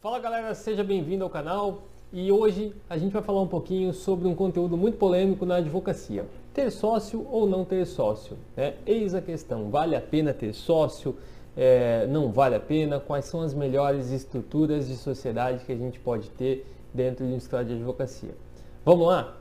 Fala galera, seja bem-vindo ao canal e hoje a gente vai falar um pouquinho sobre um conteúdo muito polêmico na advocacia. Ter sócio ou não ter sócio? Né? Eis a questão, vale a pena ter sócio? É, não vale a pena? Quais são as melhores estruturas de sociedade que a gente pode ter dentro de um escritório de advocacia? Vamos lá?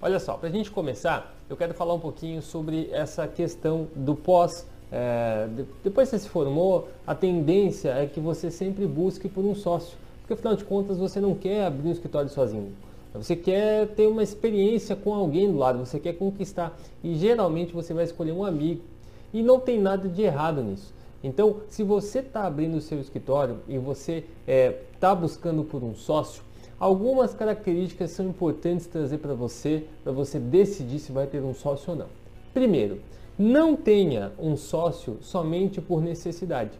Olha só, para a gente começar, eu quero falar um pouquinho sobre essa questão do pós é, depois que você se formou, a tendência é que você sempre busque por um sócio, porque afinal de contas você não quer abrir um escritório sozinho. Você quer ter uma experiência com alguém do lado, você quer conquistar. E geralmente você vai escolher um amigo. E não tem nada de errado nisso. Então, se você está abrindo o seu escritório e você está é, tá buscando por um sócio, algumas características são importantes trazer para você, para você decidir se vai ter um sócio ou não. Primeiro, não tenha um sócio somente por necessidade.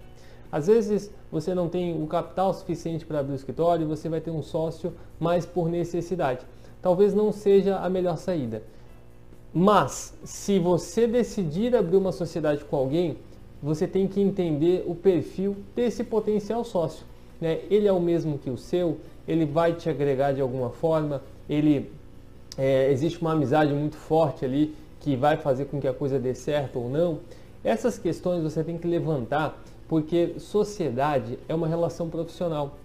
Às vezes você não tem o capital suficiente para abrir o escritório e você vai ter um sócio mais por necessidade. Talvez não seja a melhor saída. Mas se você decidir abrir uma sociedade com alguém, você tem que entender o perfil desse potencial sócio. Né? Ele é o mesmo que o seu, ele vai te agregar de alguma forma, ele é, existe uma amizade muito forte ali que vai fazer com que a coisa dê certo ou não, essas questões você tem que levantar porque sociedade é uma relação profissional.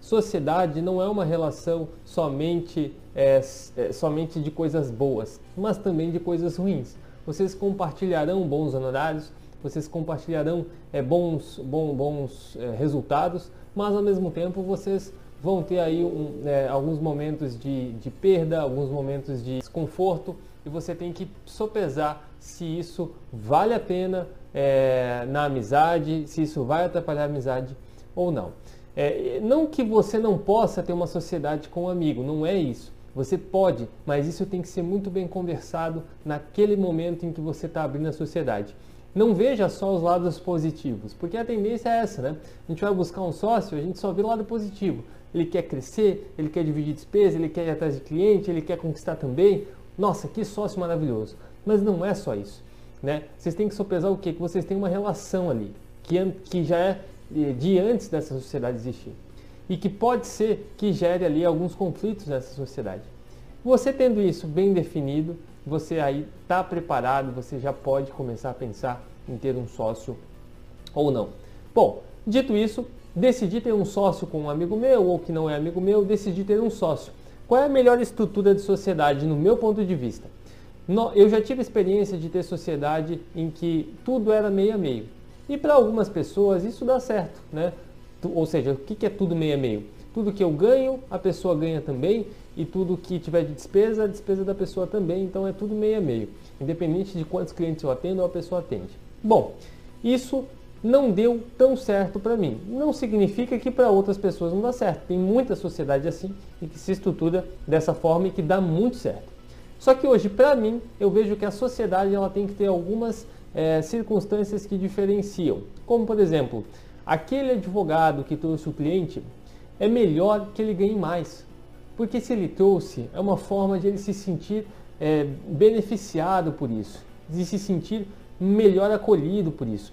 Sociedade não é uma relação somente, é, é, somente de coisas boas, mas também de coisas ruins. Vocês compartilharão bons honorários, vocês compartilharão é, bons, bom, bons é, resultados, mas ao mesmo tempo vocês vão ter aí um, é, alguns momentos de, de perda, alguns momentos de desconforto, e você tem que sopesar se isso vale a pena é, na amizade, se isso vai atrapalhar a amizade ou não. É, não que você não possa ter uma sociedade com um amigo, não é isso. Você pode, mas isso tem que ser muito bem conversado naquele momento em que você está abrindo a sociedade. Não veja só os lados positivos, porque a tendência é essa, né? A gente vai buscar um sócio, a gente só vê o lado positivo. Ele quer crescer, ele quer dividir despesa, ele quer ir atrás de cliente, ele quer conquistar também. Nossa, que sócio maravilhoso. Mas não é só isso. Né? Vocês têm que sopesar o quê? Que vocês têm uma relação ali, que, que já é de antes dessa sociedade existir. E que pode ser que gere ali alguns conflitos nessa sociedade. Você tendo isso bem definido, você aí está preparado, você já pode começar a pensar em ter um sócio ou não. Bom, dito isso, decidi ter um sócio com um amigo meu ou que não é amigo meu, decidi ter um sócio. Qual é a melhor estrutura de sociedade no meu ponto de vista? Eu já tive experiência de ter sociedade em que tudo era meio a meio. E para algumas pessoas isso dá certo, né? Ou seja, o que é tudo meio a meio? Tudo que eu ganho, a pessoa ganha também, e tudo que tiver de despesa, a despesa da pessoa também, então é tudo meio a meio, independente de quantos clientes eu atendo ou a pessoa atende. Bom, isso não deu tão certo para mim. Não significa que para outras pessoas não dá certo. Tem muita sociedade assim e que se estrutura dessa forma e que dá muito certo. Só que hoje, para mim, eu vejo que a sociedade ela tem que ter algumas é, circunstâncias que diferenciam. Como, por exemplo, aquele advogado que trouxe o cliente é melhor que ele ganhe mais. Porque se ele trouxe, é uma forma de ele se sentir é, beneficiado por isso, de se sentir melhor acolhido por isso.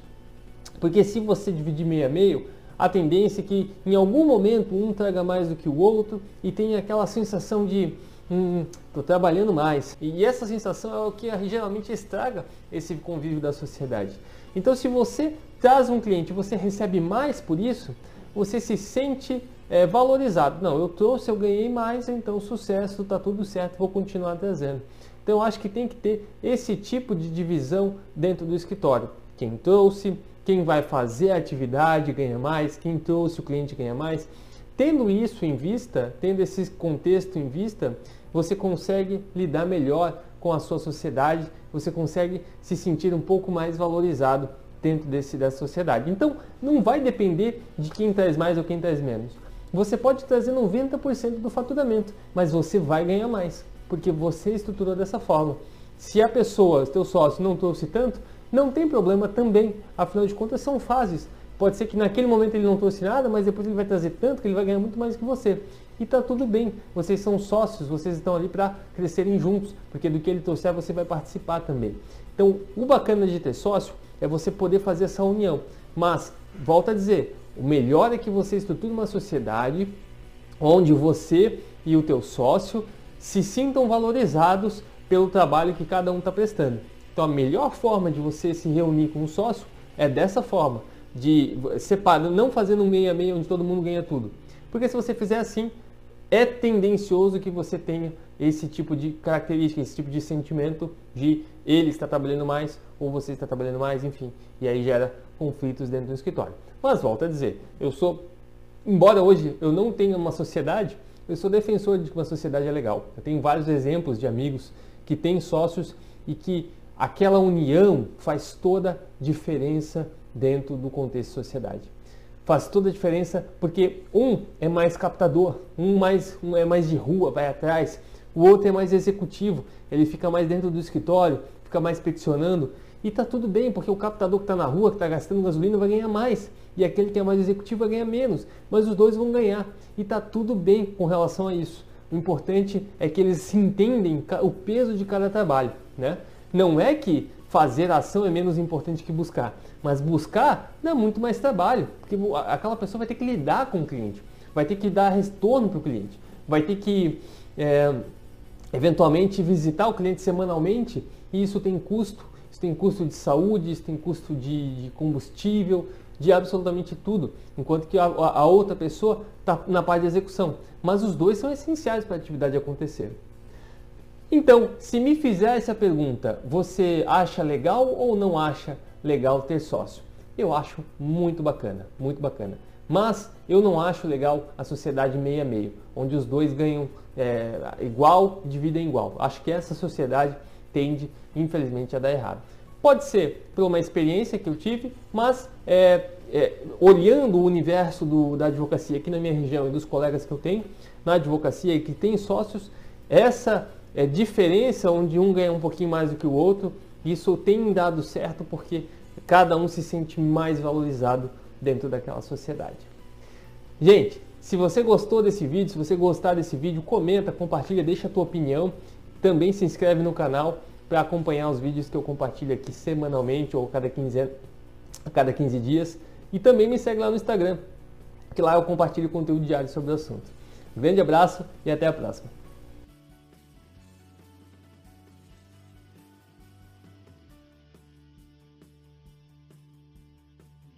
Porque se você dividir meio a meio, a tendência é que em algum momento um traga mais do que o outro e tem aquela sensação de hum, tô trabalhando mais. E essa sensação é o que geralmente estraga esse convívio da sociedade. Então se você traz um cliente você recebe mais por isso, você se sente é, valorizado. Não, eu trouxe, eu ganhei mais, então sucesso, está tudo certo, vou continuar trazendo. Então eu acho que tem que ter esse tipo de divisão dentro do escritório. Quem trouxe, quem vai fazer a atividade ganha mais, quem trouxe o cliente ganha mais. Tendo isso em vista, tendo esse contexto em vista, você consegue lidar melhor com a sua sociedade, você consegue se sentir um pouco mais valorizado dentro desse, dessa sociedade. Então, não vai depender de quem traz mais ou quem traz menos. Você pode trazer 90% do faturamento, mas você vai ganhar mais, porque você estruturou dessa forma. Se a pessoa, teu sócio, não trouxe tanto, não tem problema também, afinal de contas são fases. Pode ser que naquele momento ele não trouxe nada, mas depois ele vai trazer tanto que ele vai ganhar muito mais que você. E tá tudo bem, vocês são sócios, vocês estão ali para crescerem juntos, porque do que ele trouxer você vai participar também. Então, o bacana de ter sócio é você poder fazer essa união. Mas, volta a dizer, o melhor é que você estruture uma sociedade onde você e o teu sócio se sintam valorizados pelo trabalho que cada um está prestando. Então a melhor forma de você se reunir com um sócio é dessa forma, de separar, não fazendo um meia meia onde todo mundo ganha tudo. Porque se você fizer assim, é tendencioso que você tenha esse tipo de característica, esse tipo de sentimento de ele está trabalhando mais ou você está trabalhando mais, enfim, e aí gera conflitos dentro do escritório. Mas volto a dizer, eu sou, embora hoje eu não tenha uma sociedade, eu sou defensor de que uma sociedade é legal. Eu tenho vários exemplos de amigos que têm sócios e que aquela união faz toda diferença dentro do contexto de sociedade. Faz toda a diferença porque um é mais captador, um, mais, um é mais de rua, vai atrás, o outro é mais executivo, ele fica mais dentro do escritório, fica mais peticionando. E tá tudo bem, porque o captador que está na rua, que está gastando gasolina, vai ganhar mais. E aquele que é mais executivo vai ganhar menos. Mas os dois vão ganhar. E tá tudo bem com relação a isso. O importante é que eles se entendem o peso de cada trabalho. Né? Não é que fazer ação é menos importante que buscar. Mas buscar dá muito mais trabalho. Porque aquela pessoa vai ter que lidar com o cliente. Vai ter que dar retorno para o cliente. Vai ter que, é, eventualmente, visitar o cliente semanalmente. E isso tem custo isso tem custo de saúde, isso tem custo de, de combustível, de absolutamente tudo, enquanto que a, a outra pessoa está na parte de execução. Mas os dois são essenciais para a atividade acontecer. Então, se me fizer essa pergunta, você acha legal ou não acha legal ter sócio? Eu acho muito bacana, muito bacana. Mas eu não acho legal a sociedade meia meio, onde os dois ganham é, igual, dividem igual. Acho que essa sociedade tende, infelizmente, a dar errado. Pode ser por uma experiência que eu tive, mas é, é, olhando o universo do, da advocacia aqui na minha região e dos colegas que eu tenho na advocacia e que tem sócios, essa é, diferença onde um ganha um pouquinho mais do que o outro, isso tem dado certo porque cada um se sente mais valorizado dentro daquela sociedade. Gente, se você gostou desse vídeo, se você gostar desse vídeo, comenta, compartilha, deixa a tua opinião. Também se inscreve no canal para acompanhar os vídeos que eu compartilho aqui semanalmente ou cada 15, a cada 15 dias. E também me segue lá no Instagram, que lá eu compartilho conteúdo diário sobre o assunto. Grande abraço e até a próxima.